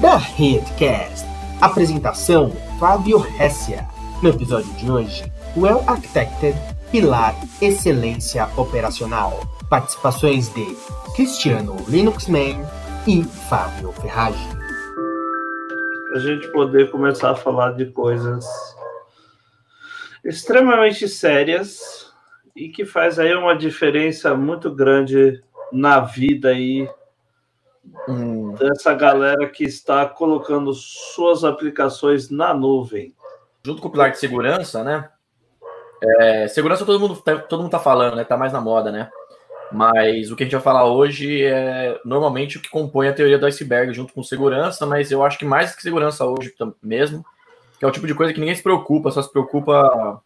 da Redcast. Apresentação: Fábio Hessia. No episódio de hoje, Well Architected Pilar Excelência Operacional. Participações de Cristiano Linuxman e Fábio Ferragem. A gente poder começar a falar de coisas extremamente sérias e que faz aí uma diferença muito grande na vida aí hum. dessa galera que está colocando suas aplicações na nuvem. Junto com o pilar de segurança, né? É, segurança todo mundo, tá, todo mundo tá falando, né? Tá mais na moda, né? Mas o que a gente vai falar hoje é normalmente o que compõe a teoria do iceberg junto com segurança, mas eu acho que mais que segurança hoje mesmo, que é o tipo de coisa que ninguém se preocupa, só se preocupa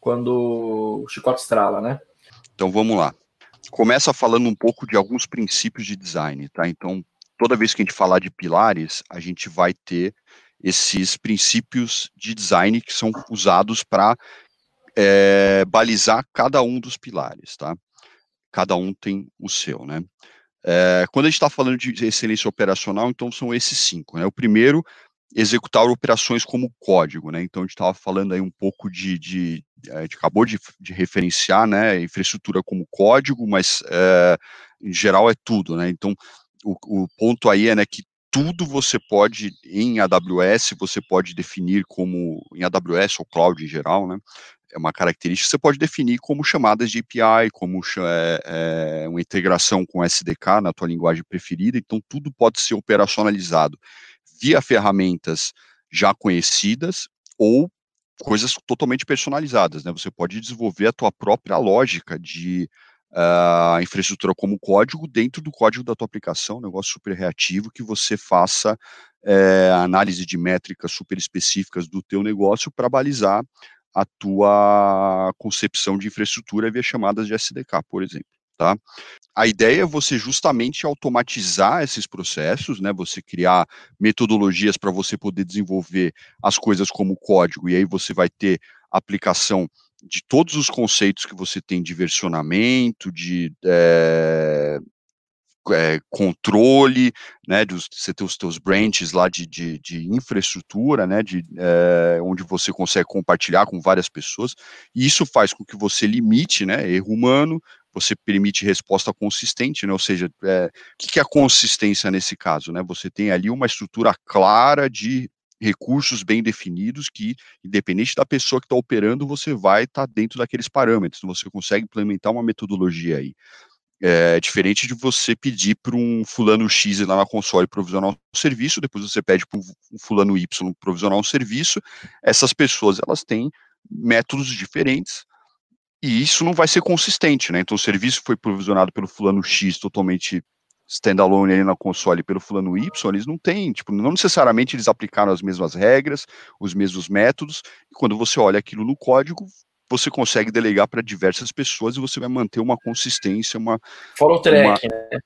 quando o chicote estrala, né? Então vamos lá começa falando um pouco de alguns princípios de design, tá? Então, toda vez que a gente falar de pilares, a gente vai ter esses princípios de design que são usados para é, balizar cada um dos pilares, tá? Cada um tem o seu, né? É, quando a gente está falando de excelência operacional, então são esses cinco, né? O primeiro executar operações como código, né? Então a gente estava falando aí um pouco de, de, a gente acabou de, de referenciar, né, infraestrutura como código, mas é, em geral é tudo, né? Então o, o ponto aí é né, que tudo você pode em AWS você pode definir como em AWS ou cloud em geral, né? É uma característica você pode definir como chamadas de API, como é, é, uma integração com SDK na tua linguagem preferida. Então tudo pode ser operacionalizado via ferramentas já conhecidas ou coisas totalmente personalizadas, né? Você pode desenvolver a tua própria lógica de uh, infraestrutura como código dentro do código da tua aplicação, um negócio super reativo que você faça é, análise de métricas super específicas do teu negócio para balizar a tua concepção de infraestrutura via chamadas de SDK, por exemplo. Tá? A ideia é você justamente automatizar esses processos, né? Você criar metodologias para você poder desenvolver as coisas como código, e aí você vai ter aplicação de todos os conceitos que você tem de versionamento, de é, é, controle, né, dos, você ter os teus branches lá de, de, de infraestrutura, né, de, é, onde você consegue compartilhar com várias pessoas, e isso faz com que você limite, né, erro humano, você permite resposta consistente, né? Ou seja, é, o que é a consistência nesse caso, né? Você tem ali uma estrutura clara de recursos bem definidos que, independente da pessoa que está operando, você vai estar tá dentro daqueles parâmetros. Então, você consegue implementar uma metodologia aí. É diferente de você pedir para um fulano X lá na console provisionar um serviço, depois você pede para um fulano Y provisionar um serviço. Essas pessoas elas têm métodos diferentes, e isso não vai ser consistente, né? Então o serviço foi provisionado pelo fulano X totalmente standalone ali na console pelo fulano Y, eles não têm, tipo, não necessariamente eles aplicaram as mesmas regras, os mesmos métodos, e quando você olha aquilo no código, você consegue delegar para diversas pessoas e você vai manter uma consistência, uma... Fora o track, uma, né?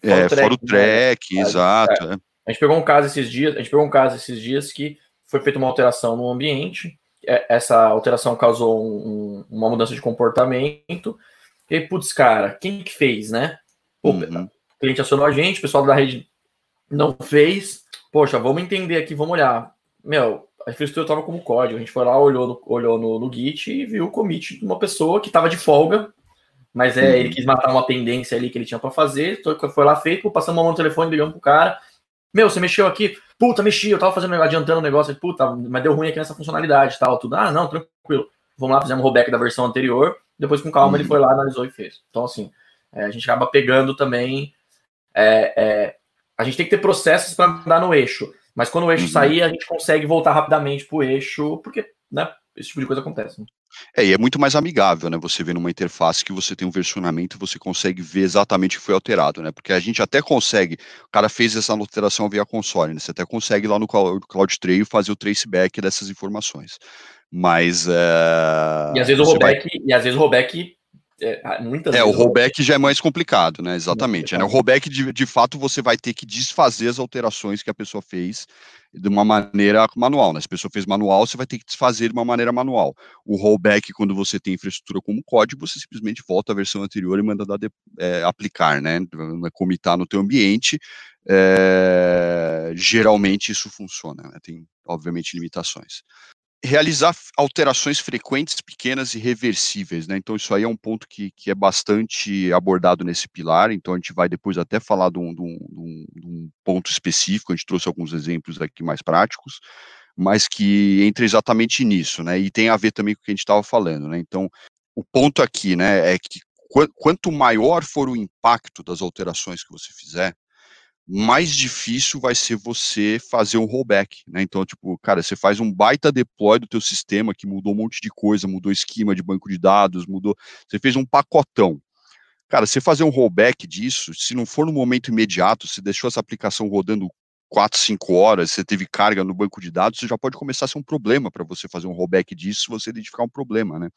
Fora é, o track, fora o track, né? exato. É. A gente pegou um caso esses dias, a gente pegou um caso esses dias que foi feita uma alteração no ambiente, é, essa alteração causou um, uma mudança de comportamento. E putz, cara, quem que fez, né? Pô, uhum. O cliente acionou a gente, o pessoal da rede não fez. Poxa, vamos entender aqui, vamos olhar. Meu, a infraestrutura estava como código. A gente foi lá, olhou no, olhou no, no Git e viu o commit de uma pessoa que estava de folga, mas é, uhum. ele quis matar uma pendência ali que ele tinha para fazer. Foi lá feito, passando uma mão no telefone, ligando pro cara. Meu, você mexeu aqui? Puta, mexi, eu tava fazendo, adiantando o negócio, puta, mas deu ruim aqui nessa funcionalidade tal, tudo. Ah, não, tranquilo. Vamos lá, fizemos o rollback da versão anterior, depois com calma ele uhum. foi lá, analisou e fez. Então, assim, é, a gente acaba pegando também. É, é, a gente tem que ter processos para andar no eixo, mas quando o eixo uhum. sair, a gente consegue voltar rapidamente pro eixo, porque, né, esse tipo de coisa acontece. Né? É, e é muito mais amigável, né? Você vê numa interface que você tem um versionamento, você consegue ver exatamente o que foi alterado, né? Porque a gente até consegue, o cara fez essa alteração via console, né? Você até consegue lá no CloudTrail fazer o traceback dessas informações. Mas. É... E às vezes o rollback, vai... e às vezes o rollback é, muitas é, o rollback já é mais complicado, né? Exatamente. Né? O rollback, de, de fato, você vai ter que desfazer as alterações que a pessoa fez de uma maneira manual. Né? Se a pessoa fez manual, você vai ter que desfazer de uma maneira manual. O rollback, quando você tem infraestrutura como código, você simplesmente volta à versão anterior e manda dar de, é, aplicar, né? É comitar no teu ambiente. É, geralmente isso funciona, né? tem obviamente limitações realizar alterações frequentes, pequenas e reversíveis, né? Então isso aí é um ponto que, que é bastante abordado nesse pilar. Então a gente vai depois até falar de um, de, um, de um, ponto específico. A gente trouxe alguns exemplos aqui mais práticos, mas que entra exatamente nisso, né? E tem a ver também com o que a gente estava falando, né? Então o ponto aqui, né, é que quanto maior for o impacto das alterações que você fizer, mais difícil vai ser você fazer um rollback, né? Então, tipo, cara, você faz um baita deploy do teu sistema que mudou um monte de coisa, mudou esquema de banco de dados, mudou, você fez um pacotão. Cara, você fazer um rollback disso, se não for no momento imediato, você deixou essa aplicação rodando 4, 5 horas, você teve carga no banco de dados, você já pode começar a ser um problema para você fazer um rollback disso, você identificar um problema, né?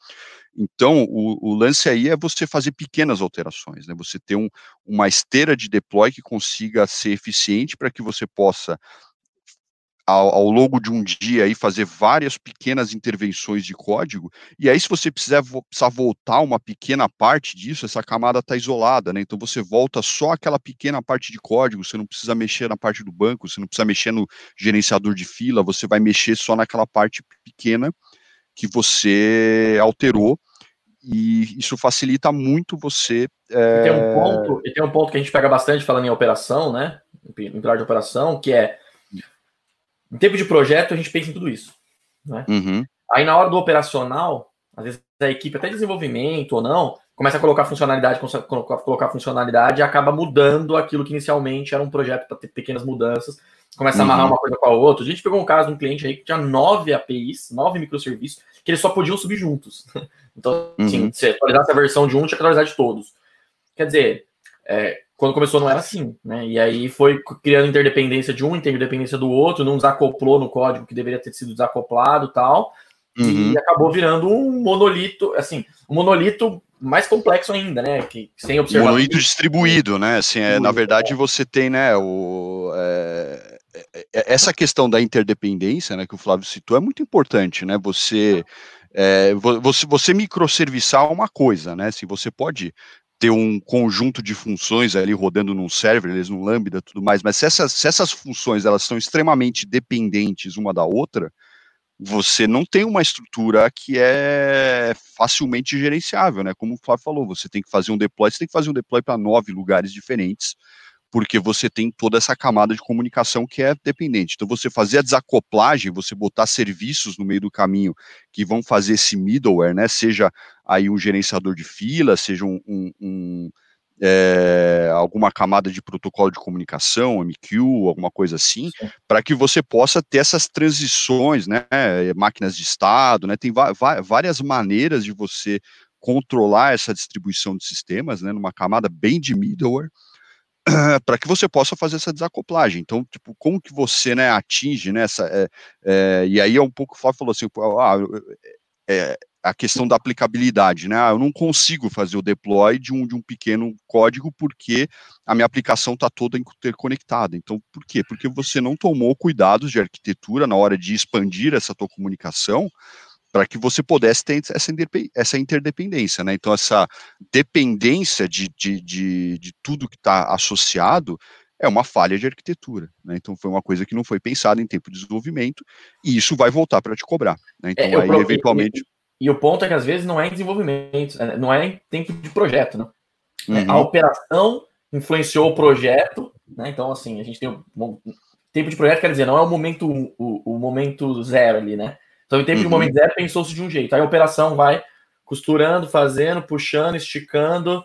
Então, o, o, lance aí é você fazer pequenas alterações, né? Você ter um, uma esteira de deploy que consiga ser eficiente para que você possa ao, ao, longo de um dia aí fazer várias pequenas intervenções de código, e aí se você precisar, precisar voltar uma pequena parte disso, essa camada está isolada, né? Então você volta só aquela pequena parte de código, você não precisa mexer na parte do banco, você não precisa mexer no gerenciador de fila, você vai mexer só naquela parte pequena que você alterou, e isso facilita muito você. É... Tem, um ponto, tem um ponto que a gente pega bastante falando em operação, né? Em pilar de operação, que é em tempo de projeto, a gente pensa em tudo isso. Né? Uhum. Aí, na hora do operacional, às vezes a equipe, até desenvolvimento ou não, começa a colocar funcionalidade, colocar, colocar funcionalidade e acaba mudando aquilo que inicialmente era um projeto para ter pequenas mudanças, começa a amarrar uhum. uma coisa com a outra. A gente pegou um caso de um cliente aí que tinha nove APIs, nove microserviços, que eles só podiam subir juntos. Então, assim, uhum. se atualizasse a versão de um, tinha que atualizar de todos. Quer dizer, é, quando começou não era assim, né? E aí foi criando interdependência de um, interdependência do outro, não desacoplou no código que deveria ter sido desacoplado tal, uhum. e acabou virando um monolito, assim, um monolito mais complexo ainda, né? Que sem observar. Monolito distribuído, né? Assim, é, na verdade é. você tem, né, o, é, é, é, essa questão da interdependência, né, que o Flávio citou, é muito importante, né? Você é, você, você microserviçar uma coisa, né? Se você pode ter um conjunto de funções ali rodando num serverless, num Lambda, tudo mais, mas se essas, se essas funções elas são extremamente dependentes uma da outra, você não tem uma estrutura que é facilmente gerenciável, né? Como o Flávio falou, você tem que fazer um deploy, você tem que fazer um deploy para nove lugares diferentes, porque você tem toda essa camada de comunicação que é dependente. Então, você fazer a desacoplagem, você botar serviços no meio do caminho que vão fazer esse middleware, né? Seja aí um gerenciador de fila, seja um, um, um é, alguma camada de protocolo de comunicação, MQ, alguma coisa assim, para que você possa ter essas transições, né? Máquinas de estado, né? Tem várias maneiras de você controlar essa distribuição de sistemas, né? Numa camada bem de middleware para que você possa fazer essa desacoplagem. Então, tipo, como que você, né, atinge, né, essa, é, é, e aí é um pouco, o Flávio falou assim, ah, é, a questão da aplicabilidade, né, ah, eu não consigo fazer o deploy de um, de um pequeno código porque a minha aplicação está toda interconectada. Então, por quê? Porque você não tomou cuidados de arquitetura na hora de expandir essa tua comunicação, para que você pudesse ter essa, interdependência, né? Então, essa dependência de, de, de, de tudo que está associado é uma falha de arquitetura, né? Então, foi uma coisa que não foi pensada em tempo de desenvolvimento e isso vai voltar para te cobrar, né? Então, é, aí, pro... eventualmente... E, e, o ponto é que, às vezes, não é em desenvolvimento, é, não é em tempo de projeto, né? É, uhum. A operação influenciou o projeto, né? Então, assim, a gente tem um tempo de projeto, quer dizer, não é o momento, o, o momento zero ali, né? Então, em tempo uhum. de momento zero, pensou-se de um jeito. Aí a operação vai costurando, fazendo, puxando, esticando.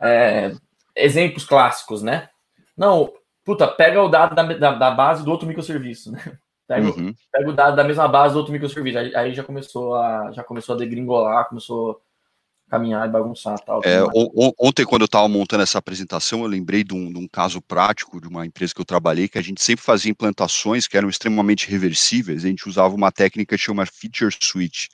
É, exemplos clássicos, né? Não, puta, pega o dado da, da, da base do outro microserviço, né? Pega, uhum. pega, o dado da mesma base do outro microserviço. Aí, aí, já começou a já começou a degringolar, começou caminhar e bagunçar tal. É, ontem, quando eu estava montando essa apresentação, eu lembrei de um, de um, caso prático de uma empresa que eu trabalhei, que a gente sempre fazia implantações que eram extremamente reversíveis, a gente usava uma técnica que chama Feature Switch.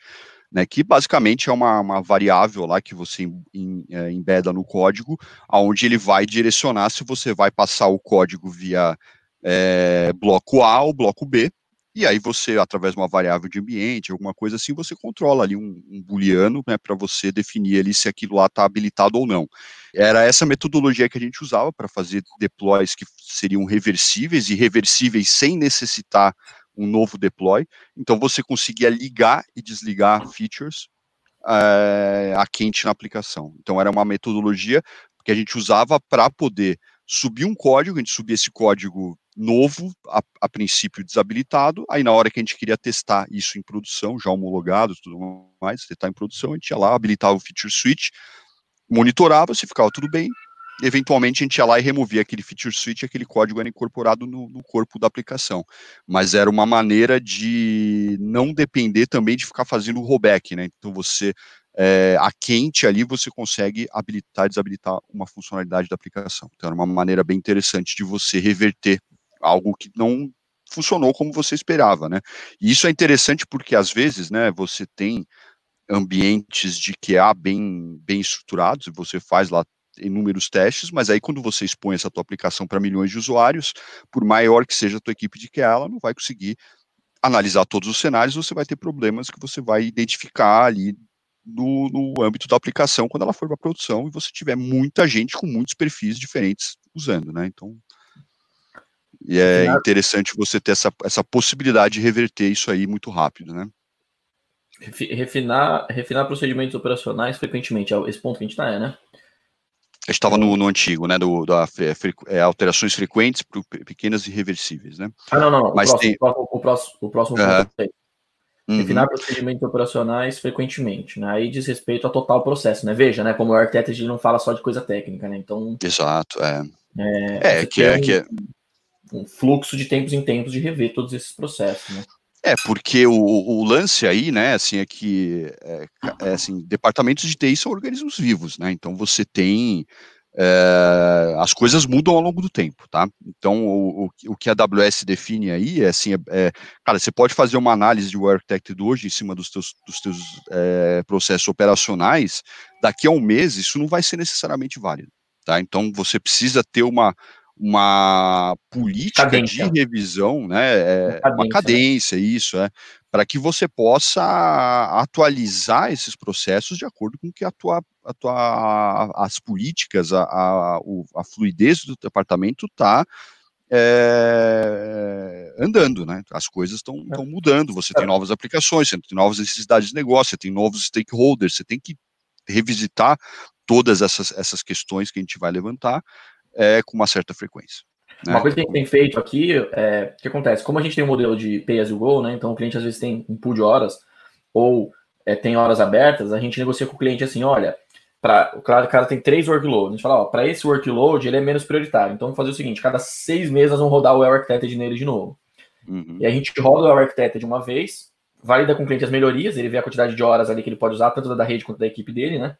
né, que basicamente é uma, uma variável lá que você em, é, embeda no código, aonde ele vai direcionar se você vai passar o código via é, bloco A ou bloco B, e aí você, através de uma variável de ambiente, alguma coisa assim, você controla ali um, um booleano, né, para você definir ali se aquilo lá está habilitado ou não. Era essa metodologia que a gente usava para fazer deploys que seriam reversíveis e reversíveis sem necessitar um novo deploy. Então você conseguia ligar e desligar features é, a quente na aplicação. Então era uma metodologia que a gente usava para poder subir um código, a gente subia esse código novo, a, a, princípio desabilitado, aí na hora que a gente queria testar isso em produção, já homologado tudo mais, testar em produção, a gente ia lá, habilitava o feature switch, monitorava se ficava tudo bem, eventualmente a gente ia lá e removia aquele feature switch, aquele código era incorporado no, no, corpo da aplicação. Mas era uma maneira de não depender também de ficar fazendo o rollback, né? Então você é, a quente ali você consegue habilitar e desabilitar uma funcionalidade da aplicação. Então era uma maneira bem interessante de você reverter algo que não funcionou como você esperava, né? E isso é interessante porque às vezes, né, você tem ambientes de QA bem bem estruturados e você faz lá inúmeros testes, mas aí quando você expõe essa tua aplicação para milhões de usuários, por maior que seja a tua equipe de QA, ela não vai conseguir analisar todos os cenários, você vai ter problemas que você vai identificar ali no, no âmbito da aplicação quando ela for para produção e você tiver muita gente com muitos perfis diferentes usando, né? Então, e é interessante você ter essa, essa possibilidade de reverter isso aí muito rápido, né? Refinar, refinar procedimentos operacionais frequentemente, é esse ponto que a gente está, é, né? A gente estava no, no, antigo, né? Do, da, é, alterações frequentes, pequenas e reversíveis, né? Ah, não, não. Mas o, próximo, tem... o próximo, o próximo, ponto é uhum. Refinar procedimentos operacionais frequentemente, né? Aí diz respeito ao total processo, né? Veja, né? Como o arquiteto não fala só de coisa técnica, né? Então. Exato, é. É, é que é, que é um fluxo de tempos em tempos de rever todos esses processos, né? É, porque o, o lance aí, né, assim, é que, é, é, assim, departamentos de TI são organismos vivos, né, então você tem, é, as coisas mudam ao longo do tempo, tá? Então, o, o, o que a AWS define aí é assim, é, é, cara, você pode fazer uma análise de Architected hoje em cima dos teus, dos teus é, processos operacionais, daqui a um mês isso não vai ser necessariamente válido, tá? Então, você precisa ter uma, uma política cadência. de revisão, né? É, uma, cadência, uma cadência, isso, é, para que você possa atualizar esses processos de acordo com que a tua, a tua as políticas, a, a, a fluidez do departamento está é, andando, né? As coisas estão é. mudando, você tem novas aplicações, você tem novas necessidades de negócio, você tem novos stakeholders, você tem que revisitar todas essas, essas questões que a gente vai levantar é, com uma certa frequência. Né? Uma coisa que a gente tem feito aqui é o que acontece, como a gente tem um modelo de pay as you go, né? Então o cliente às vezes tem um pool de horas ou é, tem horas abertas, a gente negocia com o cliente assim, olha, para o cara tem três workloads, a gente fala, ó, para esse workload ele é menos prioritário. Então vamos fazer o seguinte, cada seis meses nós vamos rodar o Well Architected nele de novo. Uhum. E a gente roda o Well Architected de uma vez, valida com o cliente as melhorias, ele vê a quantidade de horas ali que ele pode usar, tanto da rede quanto da equipe dele, né?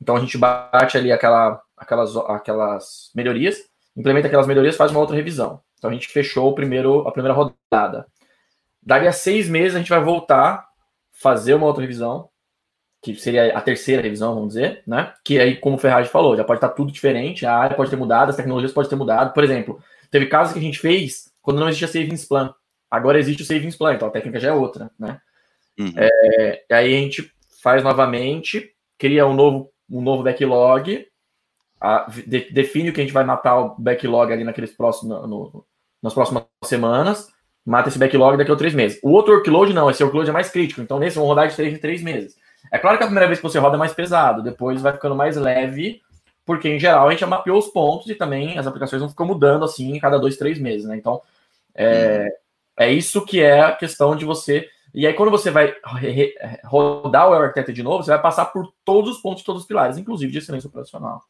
Então a gente bate ali aquela, aquelas, aquelas melhorias, implementa aquelas melhorias, faz uma outra revisão. Então a gente fechou o primeiro, a primeira rodada. Dali a seis meses a gente vai voltar, fazer uma outra revisão, que seria a terceira revisão, vamos dizer, né? Que aí, como o Ferrari falou, já pode estar tudo diferente, a área pode ter mudado, as tecnologias podem ter mudado. Por exemplo, teve casos que a gente fez quando não existia Savings Plan. Agora existe o Savings Plan, então a técnica já é outra, né? Uhum. É, aí a gente faz novamente, cria um novo um novo backlog, a, de, define o que a gente vai matar o backlog ali naqueles próximos, no, nas próximas semanas, mata esse backlog daqui a três meses. O outro workload não, esse workload é mais crítico, então nesse vão rodar de três em três meses. É claro que a primeira vez que você roda é mais pesado, depois vai ficando mais leve, porque em geral a gente já mapeou os pontos e também as aplicações vão ficar mudando assim cada dois, três meses, né? Então é, é isso que é a questão de você e aí, quando você vai rodar o Architecture de novo, você vai passar por todos os pontos, todos os pilares, inclusive de excelência operacional.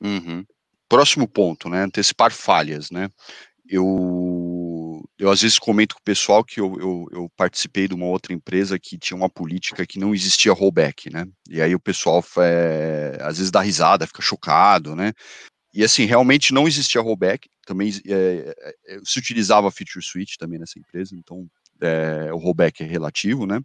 Uhum. Próximo ponto, né? Antecipar falhas, né? Eu, eu às vezes comento com o pessoal que eu, eu, eu, participei de uma outra empresa que tinha uma política que não existia rollback, né? E aí o pessoal é, às vezes dá risada, fica chocado, né? E assim, realmente não existia rollback, também é, é, se utilizava feature switch também nessa empresa, então é, o rollback é relativo, né?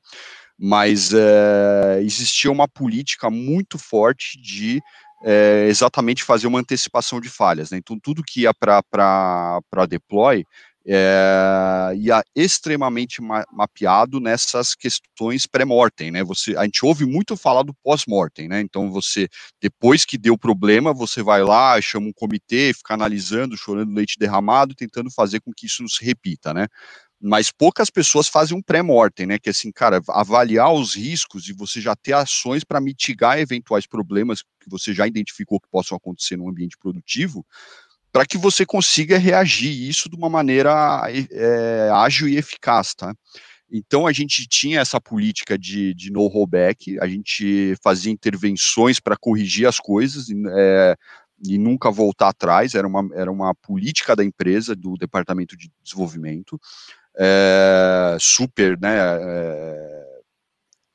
Mas é, existia uma política muito forte de é, exatamente fazer uma antecipação de falhas. Né? Então, tudo que ia para deploy é, ia extremamente ma mapeado nessas questões pré-mortem, né? Você, a gente ouve muito falar do pós-mortem, né? Então você, depois que deu problema, você vai lá, chama um comitê, fica analisando, chorando leite derramado, tentando fazer com que isso não se repita, né? Mas poucas pessoas fazem um pré-mortem, né? Que é assim, cara, avaliar os riscos e você já ter ações para mitigar eventuais problemas que você já identificou que possam acontecer no ambiente produtivo, para que você consiga reagir isso de uma maneira é, ágil e eficaz, tá? Então a gente tinha essa política de, de no rollback, a gente fazia intervenções para corrigir as coisas é, e nunca voltar atrás, era uma, era uma política da empresa, do departamento de desenvolvimento, é, super, né, é,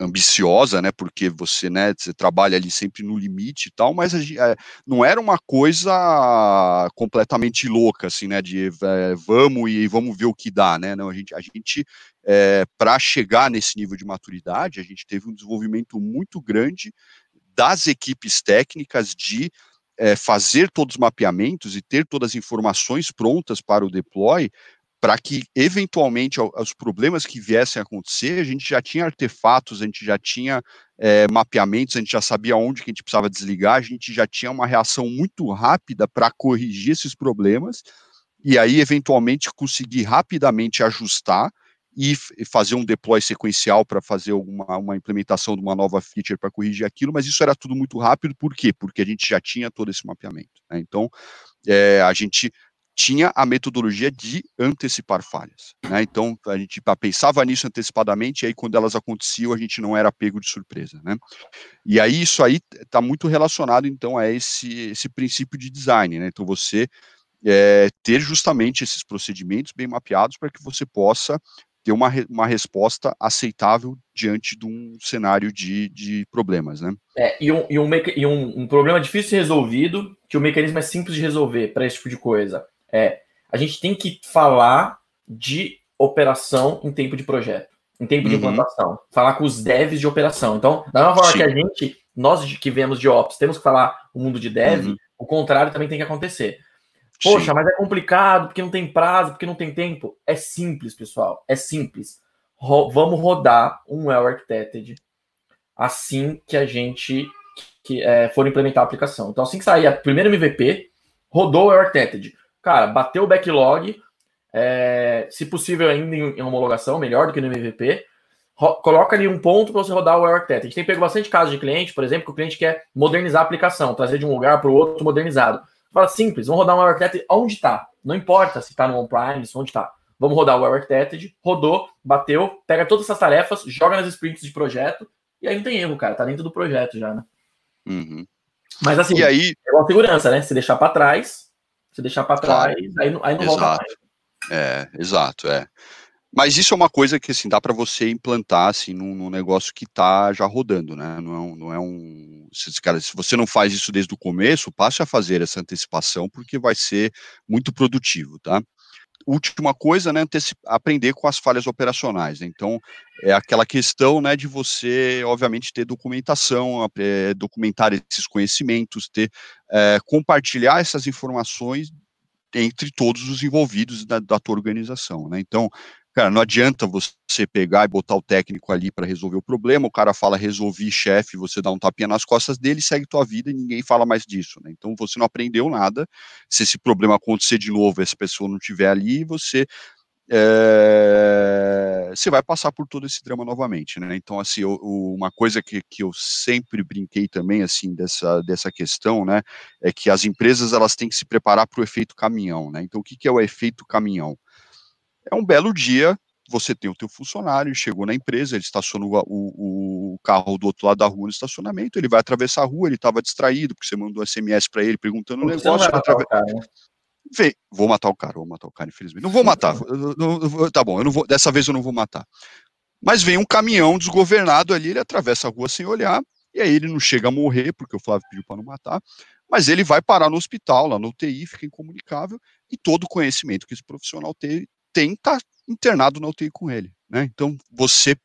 ambiciosa, né? Porque você, né, você trabalha ali sempre no limite e tal, mas é, não era uma coisa completamente louca, assim, né? De é, vamos e vamos ver o que dá, né? Não, a gente, a gente é, para chegar nesse nível de maturidade, a gente teve um desenvolvimento muito grande das equipes técnicas de é, fazer todos os mapeamentos e ter todas as informações prontas para o deploy para que, eventualmente, os problemas que viessem a acontecer, a gente já tinha artefatos, a gente já tinha é, mapeamentos, a gente já sabia onde que a gente precisava desligar, a gente já tinha uma reação muito rápida para corrigir esses problemas, e aí, eventualmente, conseguir rapidamente ajustar e fazer um deploy sequencial para fazer alguma, uma implementação de uma nova feature para corrigir aquilo, mas isso era tudo muito rápido, por quê? Porque a gente já tinha todo esse mapeamento. Né? Então, é, a gente tinha a metodologia de antecipar falhas. Né? Então, a gente pensava nisso antecipadamente, e aí quando elas aconteciam, a gente não era pego de surpresa. Né? E aí, isso aí está muito relacionado, então, a esse, esse princípio de design. Né? Então, você é, ter justamente esses procedimentos bem mapeados para que você possa ter uma, uma resposta aceitável diante de um cenário de, de problemas, né? É, e, um, e, um, e um, um problema difícil de ser resolvido, que o mecanismo é simples de resolver para esse tipo de coisa. É, a gente tem que falar de operação em tempo de projeto, em tempo de uhum. implantação. Falar com os devs de operação. Então, da mesma forma Sim. que a gente, nós que vemos de ops, temos que falar o mundo de dev, uhum. o contrário também tem que acontecer. Poxa, Sim. mas é complicado, porque não tem prazo, porque não tem tempo. É simples, pessoal. É simples. Ro vamos rodar um well architected assim que a gente que, é, for implementar a aplicação. Então, assim que sair a primeira MVP, rodou o well architected. Cara, bateu o backlog, é, se possível ainda em, em, homologação, melhor do que no MVP. Ro coloca ali um ponto para você rodar o architect. A gente tem pego bastante casos de cliente, por exemplo, que o cliente quer modernizar a aplicação, trazer de um lugar para o outro modernizado. Fala simples, vamos rodar um architect onde está. Não importa se está no on-premise, onde está. Vamos rodar o architected, rodou, bateu, pega todas essas tarefas, joga nas sprints de projeto, e aí não tem erro, cara, tá dentro do projeto já, né? Uhum. Mas assim, e aí... é uma segurança, né? Se deixar para trás, se deixar para trás, claro. aí, não, aí não volta mais. É, exato, é. Mas isso é uma coisa que assim dá para você implantar assim num, num, negócio que está já rodando, né? Não é um, não é um se, cara, se você não faz isso desde o começo, passe a fazer essa antecipação porque vai ser muito produtivo, tá? Última coisa, né, aprender com as falhas operacionais. Né? Então, é aquela questão, né, de você, obviamente, ter documentação, é, documentar esses conhecimentos, ter, é, compartilhar essas informações entre todos os envolvidos da, da tua organização, né? Então, cara, não adianta você pegar e botar o técnico ali para resolver o problema, o cara fala resolvi, chefe, você dá um tapinha nas costas dele, segue tua vida e ninguém fala mais disso, né? Então você não aprendeu nada. Se esse problema acontecer de novo, essa pessoa não estiver ali, você é, você vai passar por todo esse drama novamente, né? Então, assim, eu, uma coisa que, que eu sempre brinquei também, assim, dessa, dessa questão, né, é que as empresas, elas têm que se preparar para o efeito caminhão, né? Então, o que, que é o efeito caminhão? É um belo dia, você tem o teu funcionário, chegou na empresa, ele estacionou o, o, carro do outro lado da rua no estacionamento, ele vai atravessar a rua, ele estava distraído, porque você mandou SMS para ele perguntando o um negócio. Atrave... Né? Vem, vou matar o cara, vou matar o cara, infelizmente. Não vou matar, eu, eu, eu, tá bom, eu não vou, dessa vez eu não vou matar. Mas vem um caminhão desgovernado ali, ele atravessa a rua sem olhar, e aí ele não chega a morrer, porque o Flávio pediu para não matar, mas ele vai parar no hospital, lá no UTI, fica incomunicável, e todo o conhecimento que esse profissional tem, tem tá internado na UTI com ele. Né? Então, você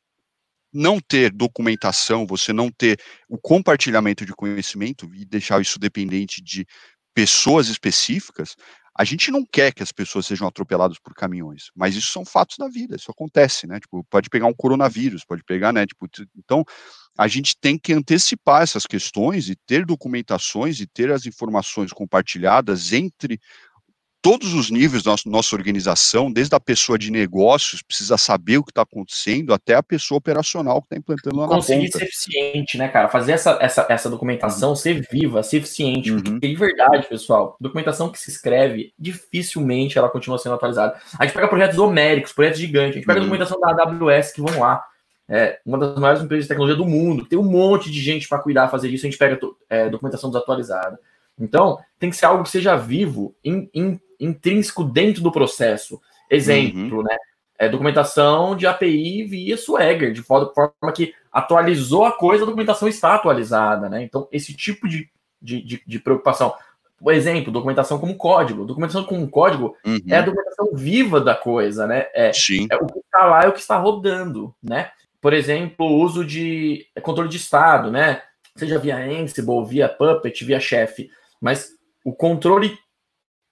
não ter documentação, você não ter o compartilhamento de conhecimento e deixar isso dependente de pessoas específicas, a gente não quer que as pessoas sejam atropeladas por caminhões, mas isso são fatos da vida, isso acontece, né? Tipo, pode pegar um coronavírus, pode pegar, né? Tipo, então a gente tem que antecipar essas questões e ter documentações e ter as informações compartilhadas entre todos os níveis da nossa, nossa organização, desde a pessoa de negócios, precisa saber o que está acontecendo, até a pessoa operacional que está implantando lá Conseguir na ponta. ser eficiente, né, cara? Fazer essa, essa, essa documentação uhum. ser viva, ser eficiente. Uhum. Porque, de verdade, pessoal, documentação que se escreve, dificilmente ela continua sendo atualizada. A gente pega projetos homéricos, projetos gigantes, a gente pega uhum. a documentação da AWS que vão lá. É uma das maiores empresas de tecnologia do mundo, tem um monte de gente para cuidar, fazer isso, a gente pega é, documentação desatualizada. Então, tem que ser algo que seja vivo, in, intrínseco dentro do processo. Exemplo, uhum. né? É, documentação de API via Swagger, de forma que atualizou a coisa, a documentação está atualizada, né? Então, esse tipo de, de, de, de preocupação. Por exemplo, documentação como código. Documentação como código uhum. é a documentação viva da coisa, né? É, Sim. é o que está lá é o que está rodando, né? Por exemplo, o uso de controle de estado, né? Seja via Ansible, via Puppet, via Chef. Mas o controle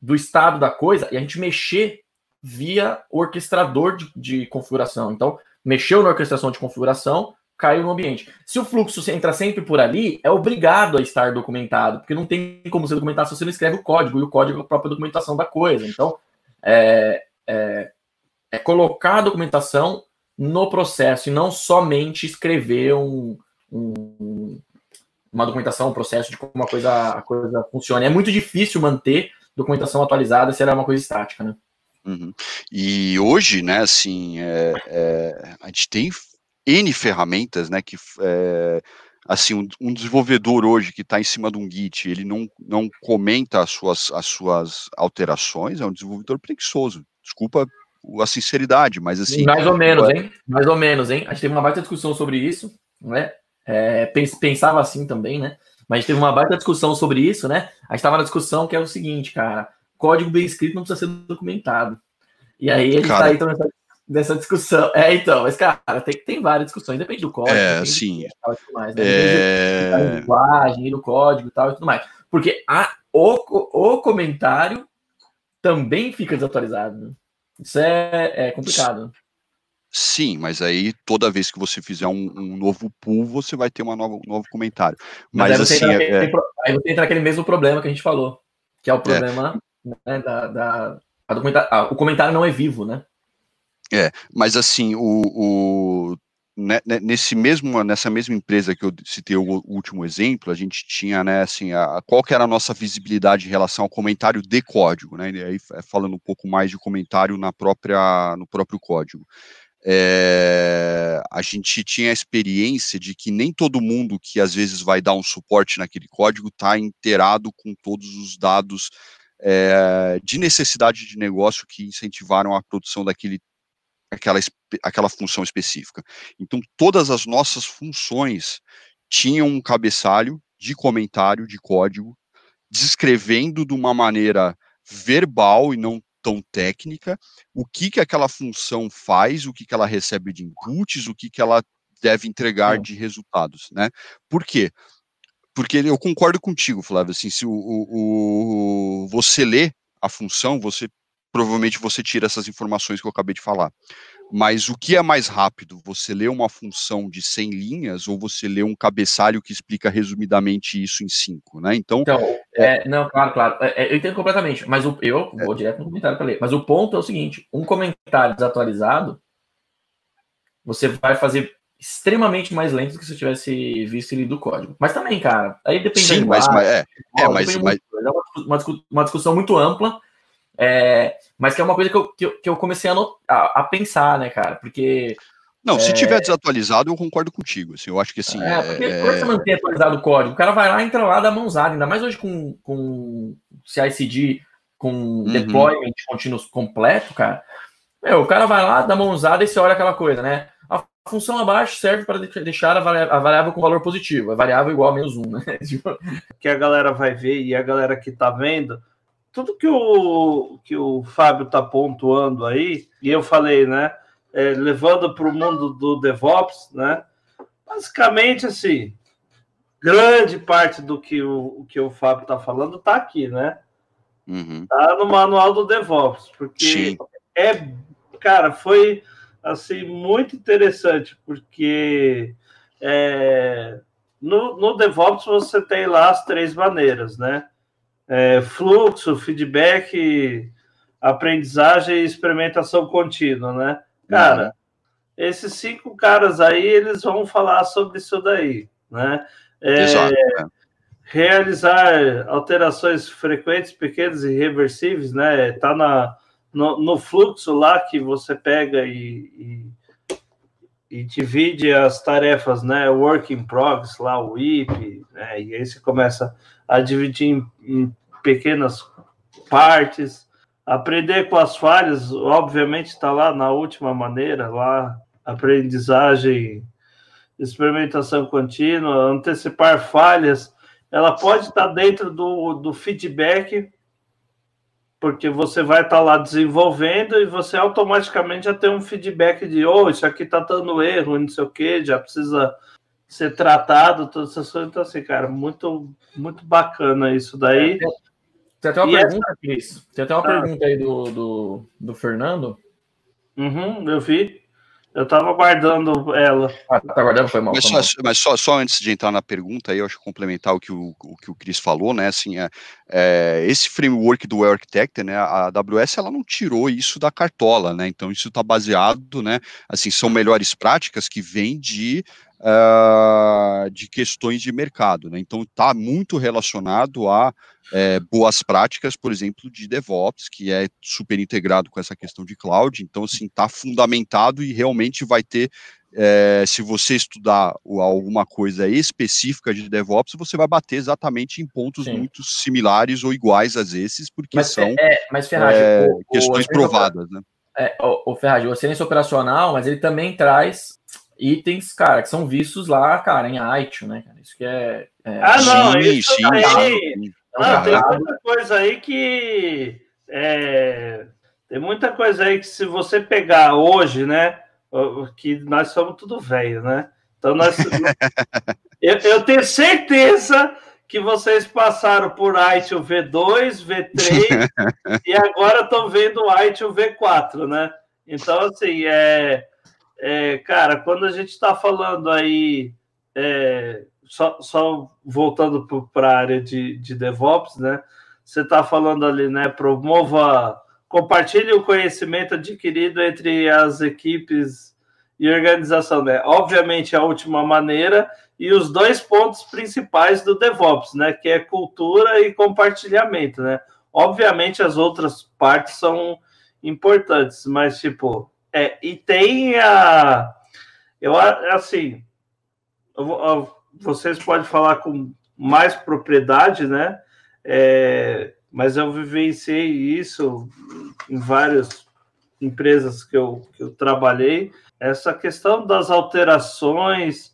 do estado da coisa e a gente mexer via orquestrador de, de configuração. Então, mexeu na orquestração de configuração, caiu no ambiente. Se o fluxo entra sempre por ali, é obrigado a estar documentado, porque não tem como você documentar se você não escreve o código, e o código é a própria documentação da coisa. Então, é, é, é colocar a documentação no processo e não somente escrever um, um, uma documentação, um processo de como a coisa, a coisa funciona. É muito difícil manter documentação atualizada se ela é uma coisa estática, né? Uhum. E hoje, né, assim, é, é, a gente tem N ferramentas, né, que, é, assim, um, um, desenvolvedor hoje que está em cima de um Git, ele não, não comenta as suas, as suas alterações, é um desenvolvedor preguiçoso. Desculpa a sinceridade, mas assim... Mais ou menos, é hein? Mais ou menos, hein? A gente teve uma baita discussão sobre isso, né? É, pensava assim também, né? Mas a gente teve uma baita discussão sobre isso, né? A gente estava na discussão que é o seguinte, cara, código bem escrito não precisa ser documentado. E aí a gente tá cara, tá aí então, nessa, nessa, discussão. É, então, mas, cara, tem, tem várias discussões, depende do código. É, sim. Mais, né? é... da linguagem, do código e tal e tudo mais. Porque a, o, o comentário também fica desatualizado. Né? Isso é, é complicado. Sim, mas aí toda vez que você fizer um, um novo pull, você vai ter uma nova, um novo comentário. Mas, mas aí assim. Você é, é... Aí você entra naquele mesmo problema que a gente falou, que é o é. problema né, da. da ah, o comentário não é vivo, né? É, mas assim, o, o né, né, nesse mesmo, nessa mesma empresa que eu citei o, último exemplo, a gente tinha, né, assim, a, qual que era a nossa visibilidade em relação ao comentário de código, né, e aí falando um pouco mais de comentário na própria, no próprio código é, a gente tinha a experiência de que nem todo mundo que às vezes vai dar um suporte naquele código está inteirado com todos os dados é, de necessidade de negócio que incentivaram a produção daquele aquela, aquela função específica. Então, todas as nossas funções tinham um cabeçalho de comentário de código descrevendo de uma maneira verbal e não tão técnica, o que que aquela função faz, o que que ela recebe de inputs, o que que ela deve entregar de resultados, né? Por quê? Porque eu concordo contigo, Flávio, assim, se o, o, o você lê a função, você provavelmente você tira essas informações que eu acabei de falar. Mas o que é mais rápido? Você lê uma função de 100 linhas ou você lê um cabeçalho que explica resumidamente isso em 5, né? Então, então é... É, não, claro, claro. É, é eu entendo completamente, mas o, eu vou direto no comentário para ler. Mas o ponto é o seguinte: um comentário desatualizado, você vai fazer extremamente mais lento do que se eu tivesse visto ele do código. Mas também, cara, aí depende Sim, mas, mas, é, é, mas, mas... é uma discussão muito ampla é, mas que é uma coisa que eu, que eu, que eu comecei a, a, a, pensar, né, cara? Porque. Não, se é... tiver desatualizado, eu concordo contigo. Assim, eu acho que assim. É, porque é... como você manter atualizado o código? O cara vai lá, entra lá, dá mãozada, ainda mais hoje com, com CICD, com uhum. deployment contínuo completo, cara. Meu, o cara vai lá, dá mãozada e você olha aquela coisa, né? A função abaixo serve para deixar a variável com valor positivo, a variável igual a menos um, né? Tipo, que a galera vai ver e a galera que tá vendo tudo que o, que o Fábio está pontuando aí, e eu falei, né? é, levando para o mundo do DevOps, né? Basicamente, assim, grande parte do que o, o que o Fábio está falando está aqui, né? Uhum. Tá no manual do DevOps, porque Sim. é, cara, foi assim muito interessante, porque é, no, no DevOps você tem lá as três maneiras, né? É, fluxo, feedback, aprendizagem e experimentação contínua, né? Cara, Uhum. esses cinco caras aí, eles vão falar sobre isso daí, né? É, Exato. é. realizar alterações frequentes, pequenas e reversíveis, né? Tá na, no, no fluxo lá que você pega e, e, e divide as tarefas, né? Work in progress, lá o WIP, né? E aí você começa a dividir em, em pequenas partes. Aprender com as falhas, obviamente, está lá na última maneira, lá, aprendizagem, experimentação contínua, antecipar falhas. Ela pode estar dentro do, do feedback, porque você vai estar lá desenvolvendo e você automaticamente já tem um feedback de, oh, isso aqui está dando erro, não sei o que, já precisa ser tratado, todas essas coisas. Então, assim, cara, muito, muito bacana isso daí. Tem até uma E essa- pergunta, Cris. Tem até uma Ah. pergunta aí do, do, do Fernando. Uhum, eu vi. Eu estava aguardando ela. Ah, tá guardando? Foi mal. Mas, só, mas só, só antes de entrar na pergunta, aí eu acho que complementar o que o, o que o Cris falou, né? Assim, é, é, esse framework do Architect, né? A AWS ela não tirou isso da cartola, né? Então isso está baseado, né? Assim, são melhores práticas que vêm de ah, de questões de mercado, né? Então está muito relacionado a é, boas práticas, por exemplo, de DevOps, que é super integrado com essa questão de cloud. Então, assim, está fundamentado e realmente vai ter é, se você estudar o- alguma coisa específica de DevOps, você vai bater exatamente em pontos Sim. muito similares ou iguais às esses, porque Mas, são é, mas Ferrari, é, o- o- questões a- provadas, né? É, o, o Ferrari, o excelência operacional, mas ele também traz itens, cara, que são vistos lá, cara, em iTunes, né, cara? Isso que é. é Ah, não, sim, isso sim, daí- sim. Ah, tem muita coisa aí que. é, tem muita coisa aí que se você pegar hoje, né? Que nós somos tudo velho, né? Então nós. eu, eu tenho certeza que vocês passaram por iTunes V2, V3 e agora estão vendo o iTunes V4, né? Então, assim, é, é, cara, quando a gente está falando aí, é, só, só voltando para a área de, de DevOps, né? Você está falando ali, né? Promova, compartilhe o conhecimento adquirido entre as equipes e organização, né? Obviamente, a última maneira e os dois pontos principais do DevOps, né? Que é cultura e compartilhamento, né? Obviamente, as outras partes são importantes, mas tipo, é, e tem a. Eu assim, eu eu- vocês podem falar com mais propriedade, né? É, mas eu vivenciei isso em várias empresas que eu, que eu trabalhei. Essa questão das alterações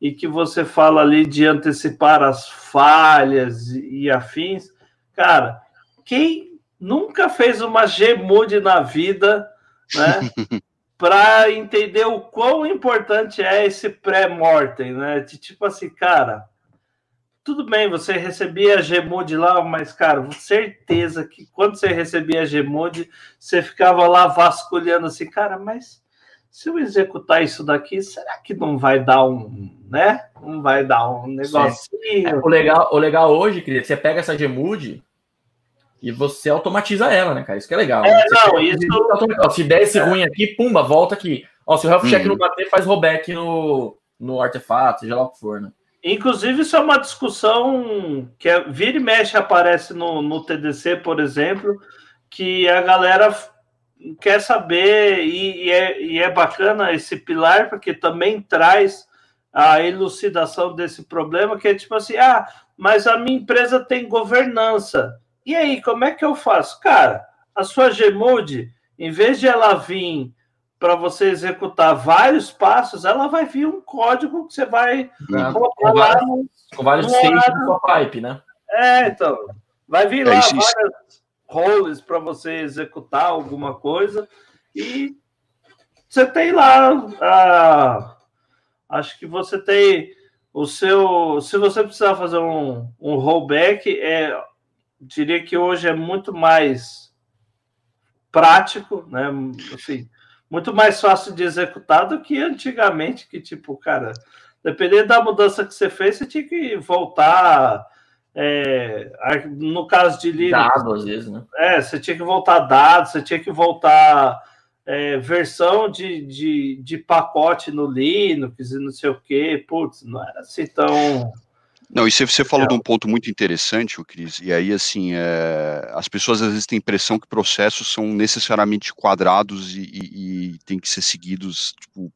e que você fala ali de antecipar as falhas e, e afins, cara, quem nunca fez uma Gmood na vida, né? para entender o quão importante é esse pré-mortem, né? De tipo assim, cara, tudo bem, você recebia a Gmood lá, mas, cara, certeza que quando você recebia a Gmood, você ficava lá vasculhando assim, cara, mas se eu executar isso daqui, será que não vai dar um, né? Não vai dar um É, negocinho? o, legal, o legal hoje, querido, você pega essa Gmood e você automatiza ela, né, cara? Isso que é legal. É, né? Você não, isso- Se der esse ruim aqui, pumba, volta aqui. Ó, se o health check Uhum. não bater, faz rollback no, no artefato, seja lá o que for, né? Inclusive, isso é uma discussão que é, vira e mexe aparece no, no TDC, por exemplo, que a galera quer saber, e, e é, e é bacana esse pilar, porque também traz a elucidação desse problema, que é tipo assim, ah, mas a minha empresa tem governança. E aí, como é que eu faço? Cara, a sua Gmood, em vez de ela vir para você executar vários passos, ela vai vir um código que você vai colocar lá vários, no, com vários stages da sua pipe, né? é, então. Vai vir É, lá isso- várias roles para você executar alguma coisa. E você tem lá. Acho que você tem o seu. Se você precisar fazer um, um rollback, é, diria que hoje é muito mais prático, né? Assim, muito mais fácil de executar do que antigamente, que tipo, cara, dependendo da mudança que você fez, você tinha que voltar. É, no caso de Linux, dado às vezes, né? É, você tinha que voltar dados, você tinha que voltar é, versão de, de, de pacote no Linux e não sei o que, putz, não era assim tão. Não, e você, falou de um ponto muito interessante, o Cris, e aí, assim, é, as pessoas às vezes têm a impressão que processos são necessariamente quadrados e, e, e têm que ser seguidos, tipo,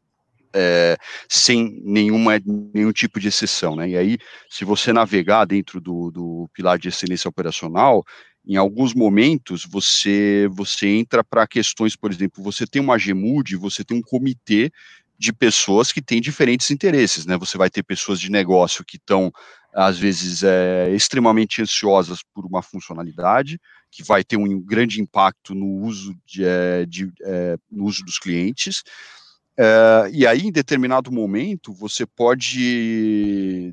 é, sem nenhuma, nenhum tipo de exceção, né? E aí, se você navegar dentro do, do pilar de excelência operacional, em alguns momentos você você entra para questões, por exemplo, você tem uma GMUD, você tem um comitê de pessoas que têm diferentes interesses, né? Você vai ter pessoas de negócio que estão às vezes é, extremamente ansiosas por uma funcionalidade que vai ter um grande impacto no uso de, é, de é, no uso dos clientes Uh, e aí, em determinado momento, você pode,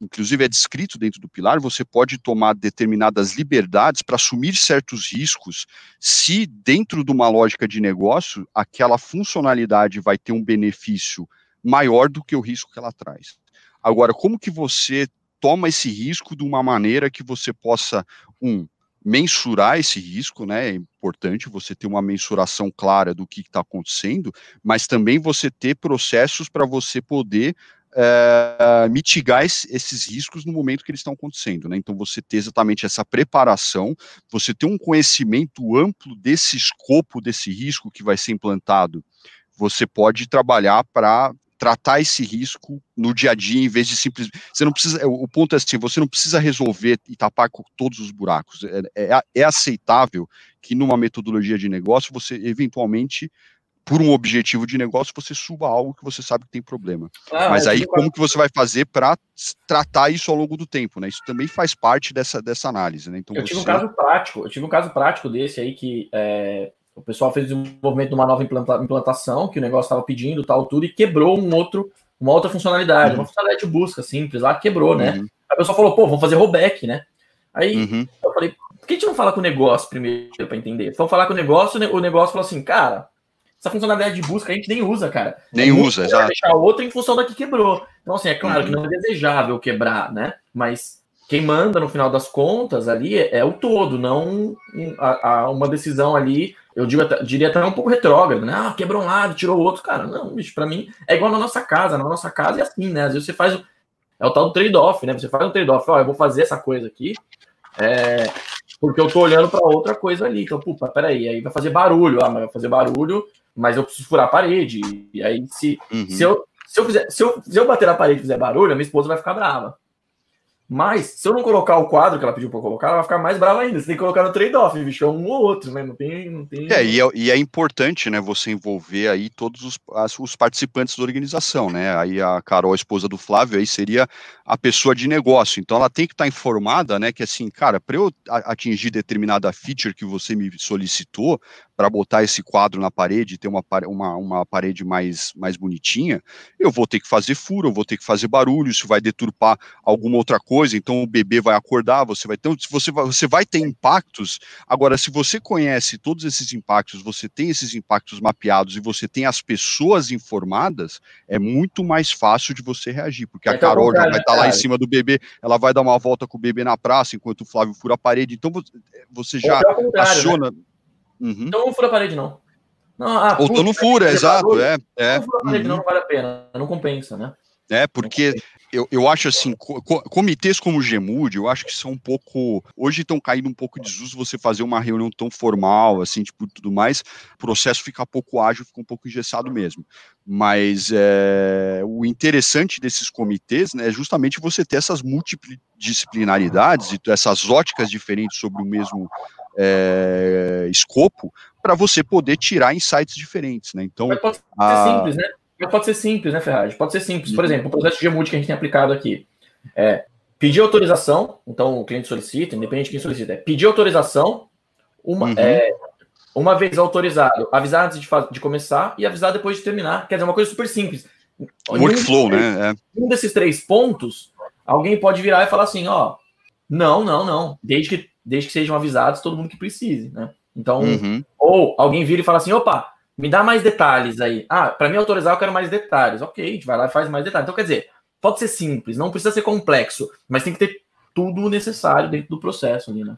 inclusive é descrito dentro do pilar, você pode tomar determinadas liberdades para assumir certos riscos, se dentro de uma lógica de negócio, aquela funcionalidade vai ter um benefício maior do que o risco que ela traz. Agora, como que você toma esse risco de uma maneira que você possa, um, mensurar esse risco, né? É importante você ter uma mensuração clara do que está acontecendo, mas também você ter processos para você poder é, mitigar esse, esses riscos no momento que eles estão acontecendo, né? Então você ter exatamente essa preparação, você ter um conhecimento amplo desse escopo desse risco que vai ser implantado, você pode trabalhar para tratar esse risco no dia a dia, em vez de simplesmente. Você não precisa. O ponto é assim: você não precisa resolver e tapar todos os buracos. É, é, é aceitável que numa metodologia de negócio você eventualmente por um objetivo de negócio, você suba algo que você sabe que tem problema. Ah, Mas aí, como que você vai fazer para tratar isso ao longo do tempo, né? Isso também faz parte dessa, dessa análise, né? Então, eu você... tive um caso prático, eu tive um caso prático desse aí que é, o pessoal fez o desenvolvimento de uma nova implanta implantação, que o negócio estava pedindo, tal, tudo, e quebrou um outro, uma outra funcionalidade, uhum. uma funcionalidade de busca simples lá, quebrou, né? Uhum. A pessoa falou, pô, vamos fazer rollback, né? Aí uhum. eu falei, por que a gente não fala com o negócio primeiro para entender? Vamos falar com o negócio, o negócio falou assim, cara, essa funcionalidade de busca a gente nem usa, cara. Nem é usa, exato. deixar outra em função da que quebrou. Então, assim, é claro que uhum. não é desejável quebrar, né? Mas quem manda no final das contas ali é, é o todo, não a, a uma decisão ali eu digo diria até um pouco retrógrado, né? Ah, quebrou um lado, tirou o outro. Cara, não, bicho, pra mim é igual na nossa casa. Na nossa casa é assim, né? Às vezes você faz. O, é o tal do trade-off, né? Você faz um trade-off, ó, eu vou fazer essa coisa aqui, é, porque eu tô olhando para outra coisa ali. Então, puta, peraí, aí vai fazer barulho, ah, mas vai fazer barulho, mas eu preciso furar a parede. E aí, se, uhum. se, eu, se, eu fizer, se, eu, se eu bater na parede e fizer barulho, a minha esposa vai ficar brava. Mas, se eu não colocar o quadro que ela pediu para colocar, ela vai ficar mais brava ainda. Você tem que colocar no trade-off, bicho, é um ou outro, né? Não tem. Não tem... É, e é, e é importante, né, você envolver aí todos os, as, os participantes da organização, né? Aí a Carol, a esposa do Flávio, aí seria a pessoa de negócio. Então ela tem que estar tá informada, né? Que assim, cara, para eu atingir determinada feature que você me solicitou, para botar esse quadro na parede e ter uma, uma, uma parede mais, mais bonitinha, eu vou ter que fazer furo, eu vou ter que fazer barulho, isso vai deturpar alguma outra coisa, então o bebê vai acordar, você vai ter, você vai, você vai ter impactos. Agora, se você conhece todos esses impactos, você tem esses impactos mapeados e você tem as pessoas informadas, é muito mais fácil de você reagir, porque a então, Carol já vai estar tá lá em cima do bebê, ela vai dar uma volta com o bebê na praça enquanto o Flávio fura a parede, então você já né? aciona. Né? Uhum. Então não fura a parede, não. não ah, Ou não fura, exato. É, é. Não fura a parede, uhum. não, não vale a pena, não compensa, né? É, porque eu, eu acho assim, co comitês como o Gemude, eu acho que são um pouco. Hoje estão caindo um pouco de desuso você fazer uma reunião tão formal, assim, tipo, tudo mais. O processo fica pouco ágil, fica um pouco engessado mesmo. Mas é, o interessante desses comitês né, é justamente você ter essas multidisciplinaridades e essas óticas diferentes sobre o mesmo é, escopo para você poder tirar insights diferentes, né? Então, Mas pode ser a... simples, né? Mas pode ser simples, né, Ferraz? Pode ser simples. Por uhum. exemplo, o processo de GMUD que a gente tem aplicado aqui é pedir autorização, então o cliente solicita, independente de quem solicita, é pedir autorização, uma, uhum. é, uma vez autorizado, avisar antes de, de começar e avisar depois de terminar. Quer dizer, uma coisa super simples. Workflow, né? É. Um desses três pontos, alguém pode virar e falar assim, ó, não, não, não. Desde que, desde que sejam avisados todo mundo que precise, né? Então, uhum. ou alguém vira e fala assim, opa, me dá mais detalhes aí. Ah, para mim autorizar eu quero mais detalhes. Ok, a gente vai lá e faz mais detalhes. Então, quer dizer, pode ser simples, não precisa ser complexo, mas tem que ter tudo necessário dentro do processo ali, né?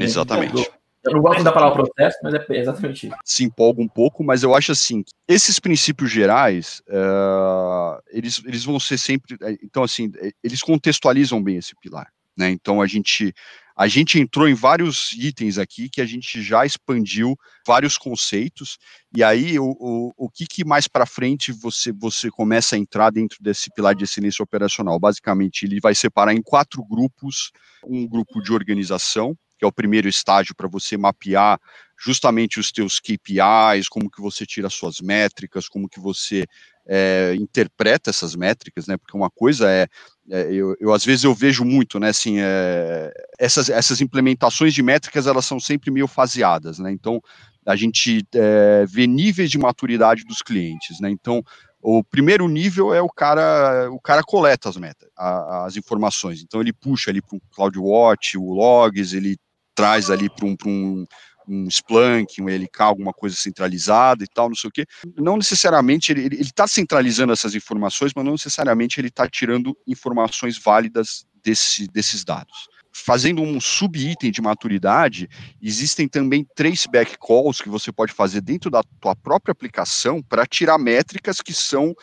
Exatamente. Eu não gosto da palavra processo, mas é exatamente isso. Se empolga um pouco, mas eu acho assim, esses princípios gerais, uh, eles, eles vão ser sempre, eh, então assim, eh, eles contextualizam bem esse pilar, né? Então a gente, a gente entrou em vários itens aqui que a gente já expandiu vários conceitos, e aí o, o, o que, que mais para frente você, você começa a entrar dentro desse pilar de excelência operacional? Basicamente, ele vai separar em quatro grupos, um grupo de organização, que é o primeiro estágio para você mapear justamente os teus KPIs, como que você tira suas métricas, como que você é, interpreta essas métricas, né? Porque uma coisa é, é eu, eu, às vezes eu vejo muito, né? Assim, é, essas, essas implementações de métricas elas são sempre meio faseadas, né? Então a gente é, vê níveis de maturidade dos clientes, né? Então o primeiro nível é o cara, o cara coleta as metas, as informações. Então ele puxa ali para o CloudWatch, o Logs, ele traz ali para um, um, um Splunk, um LK, alguma coisa centralizada e tal, não sei o quê. Não necessariamente ele está centralizando essas informações, mas não necessariamente ele está tirando informações válidas desse, desses dados. Fazendo um sub-item de maturidade, existem também traceback calls que você pode fazer dentro da tua própria aplicação para tirar métricas que são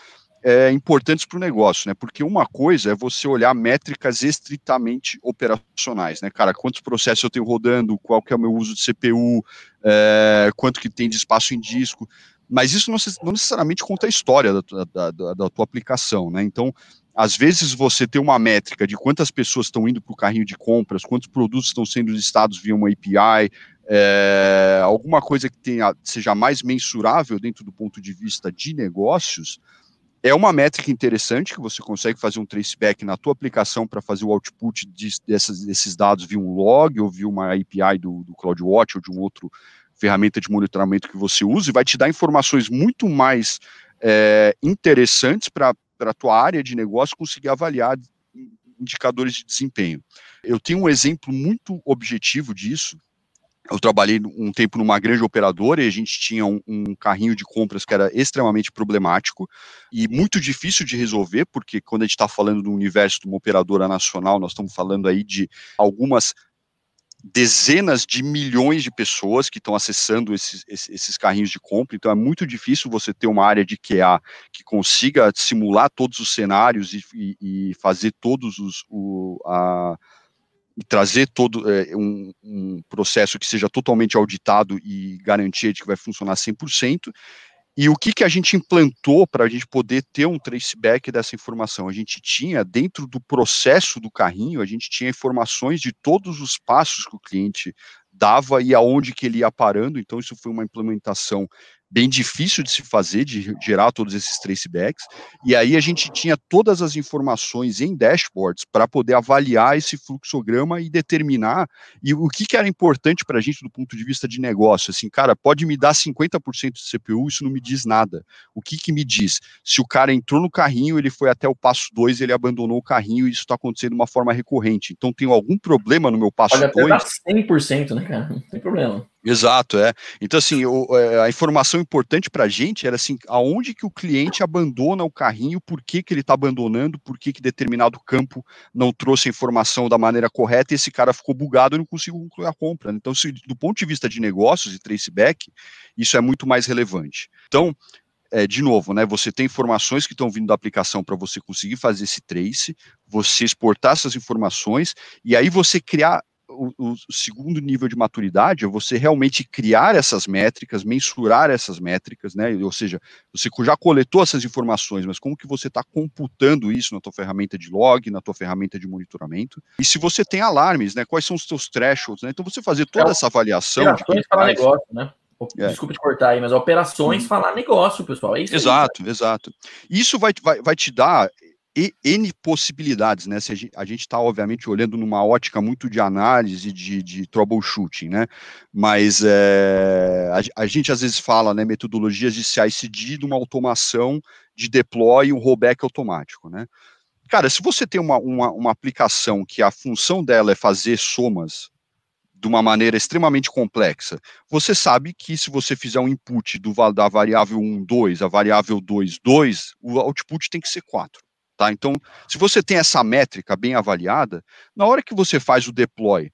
é, importantes para o negócio, né? Porque uma coisa é você olhar métricas estritamente operacionais, né, cara? Quantos processos eu tenho rodando, qual que é o meu uso de CPU, é, quanto que tem de espaço em disco, mas isso não, não necessariamente conta a história da, da, da, da tua aplicação, né? Então, às vezes você tem uma métrica de quantas pessoas estão indo para o carrinho de compras, quantos produtos estão sendo listados via uma API, é, alguma coisa que tenha, seja mais mensurável dentro do ponto de vista de negócios, é uma métrica interessante que você consegue fazer um traceback na tua aplicação para fazer o output de, dessas, desses dados via um log ou via uma API do, do CloudWatch ou de um outro ferramenta de monitoramento que você usa e vai te dar informações muito mais é, interessantes para a tua área de negócio conseguir avaliar indicadores de desempenho. Eu tenho um exemplo muito objetivo disso, eu trabalhei um tempo numa grande operadora e a gente tinha um, um, carrinho de compras que era extremamente problemático e muito difícil de resolver, porque quando a gente está falando do universo de uma operadora nacional, nós estamos falando aí de algumas dezenas de milhões de pessoas que estão acessando esses, esses, carrinhos de compra, então é muito difícil você ter uma área de QA que consiga simular todos os cenários e, e, e fazer todos os o, a, trazer todo é, um, um, processo que seja totalmente auditado e garantir de que vai funcionar 100%. E o que, que a gente implantou para a gente poder ter um traceback dessa informação? A gente tinha, dentro do processo do carrinho, a gente tinha informações de todos os passos que o cliente dava e aonde que ele ia parando, então isso foi uma implementação bem difícil de se fazer, de gerar todos esses tracebacks, e aí a gente tinha todas as informações em dashboards para poder avaliar esse fluxograma e determinar e o que, que era importante para a gente do ponto de vista de negócio, assim, cara, pode me dar 50% de CPU, isso não me diz nada. O que que me diz? Se o cara entrou no carrinho, ele foi até o passo 2, ele abandonou o carrinho e isso está acontecendo de uma forma recorrente. Então tem algum problema no meu passo 2? Pode até dois? dar 100%, né, cara? Não tem problema. Exato, é. Então, assim, o, é, a informação importante para a gente era assim, aonde que o cliente abandona o carrinho, por que, que ele está abandonando, por que, que determinado campo não trouxe a informação da maneira correta e esse cara ficou bugado e não conseguiu concluir a compra. Né? Então, se, do ponto de vista de negócios e traceback, isso é muito mais relevante. Então, é, de novo, né, você tem informações que estão vindo da aplicação para você conseguir fazer esse trace, você exportar essas informações e aí você criar o, o, segundo nível de maturidade é você realmente criar essas métricas, mensurar essas métricas, né? Ou seja, você já coletou essas informações, mas como que você está computando isso na tua ferramenta de log, na tua ferramenta de monitoramento? E se você tem alarmes, né? Quais são os teus thresholds, né? Então você fazer toda é, essa avaliação. Operações falar negócio, né? É. Desculpa te cortar aí, mas operações hum. falar negócio, pessoal. É isso exato, aí, exato. Isso vai, vai, vai te dar N possibilidades, né? Se a gente está, obviamente, olhando numa ótica muito de análise, de, de troubleshooting, né? Mas é, a, a, gente às vezes fala, né, metodologias de CI/CD, de uma automação de deploy e um rollback automático, né? Cara, se você tem uma, uma, uma aplicação que a função dela é fazer somas de uma maneira extremamente complexa, você sabe que se você fizer um input do, da variável 1, 2, a variável 2, 2, o output tem que ser 4. Tá? Então, se você tem essa métrica bem avaliada, na hora que você faz o deploy,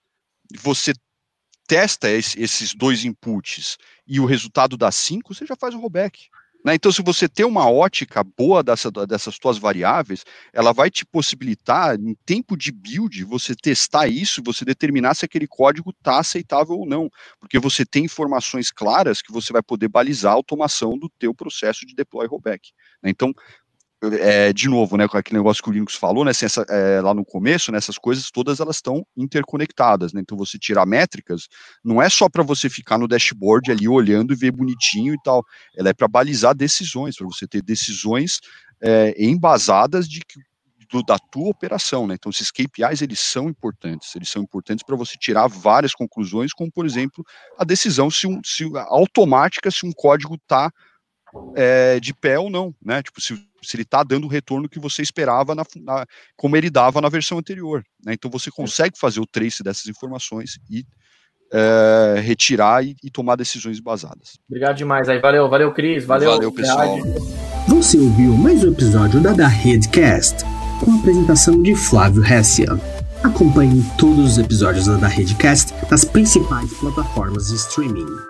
você testa esses dois inputs e o resultado dá 5, você já faz o rollback. Né? Então, se você tem uma ótica boa dessa, dessas suas variáveis, ela vai te possibilitar, em tempo de build, você testar isso, você determinar se aquele código está aceitável ou não, porque você tem informações claras que você vai poder balizar a automação do teu processo de deploy rollback. Né? Então, é, de novo, né, com aquele negócio que o Linux falou, né, essa, é, lá no começo, né, essas coisas todas elas estão interconectadas, né, então você tirar métricas não é só para você ficar no dashboard ali olhando e ver bonitinho e tal, ela é para balizar decisões, para você ter decisões é, embasadas de do, da tua operação, né, então esses KPIs eles são importantes, eles são importantes para você tirar várias conclusões, como por exemplo a decisão se, um, se automática se um código está é, de pé ou não, né? Tipo, se, se ele está dando o retorno que você esperava, na, na, como ele dava na versão anterior. Né? Então você consegue fazer o trace dessas informações e é, retirar e, e, tomar decisões basadas. Obrigado demais aí. Valeu, valeu, Cris. Valeu, valeu pessoal. Você ouviu mais um episódio da Da Redcast, com a apresentação de Flávio Hessia. Acompanhe todos os episódios da Da Redcast nas principais plataformas de streaming.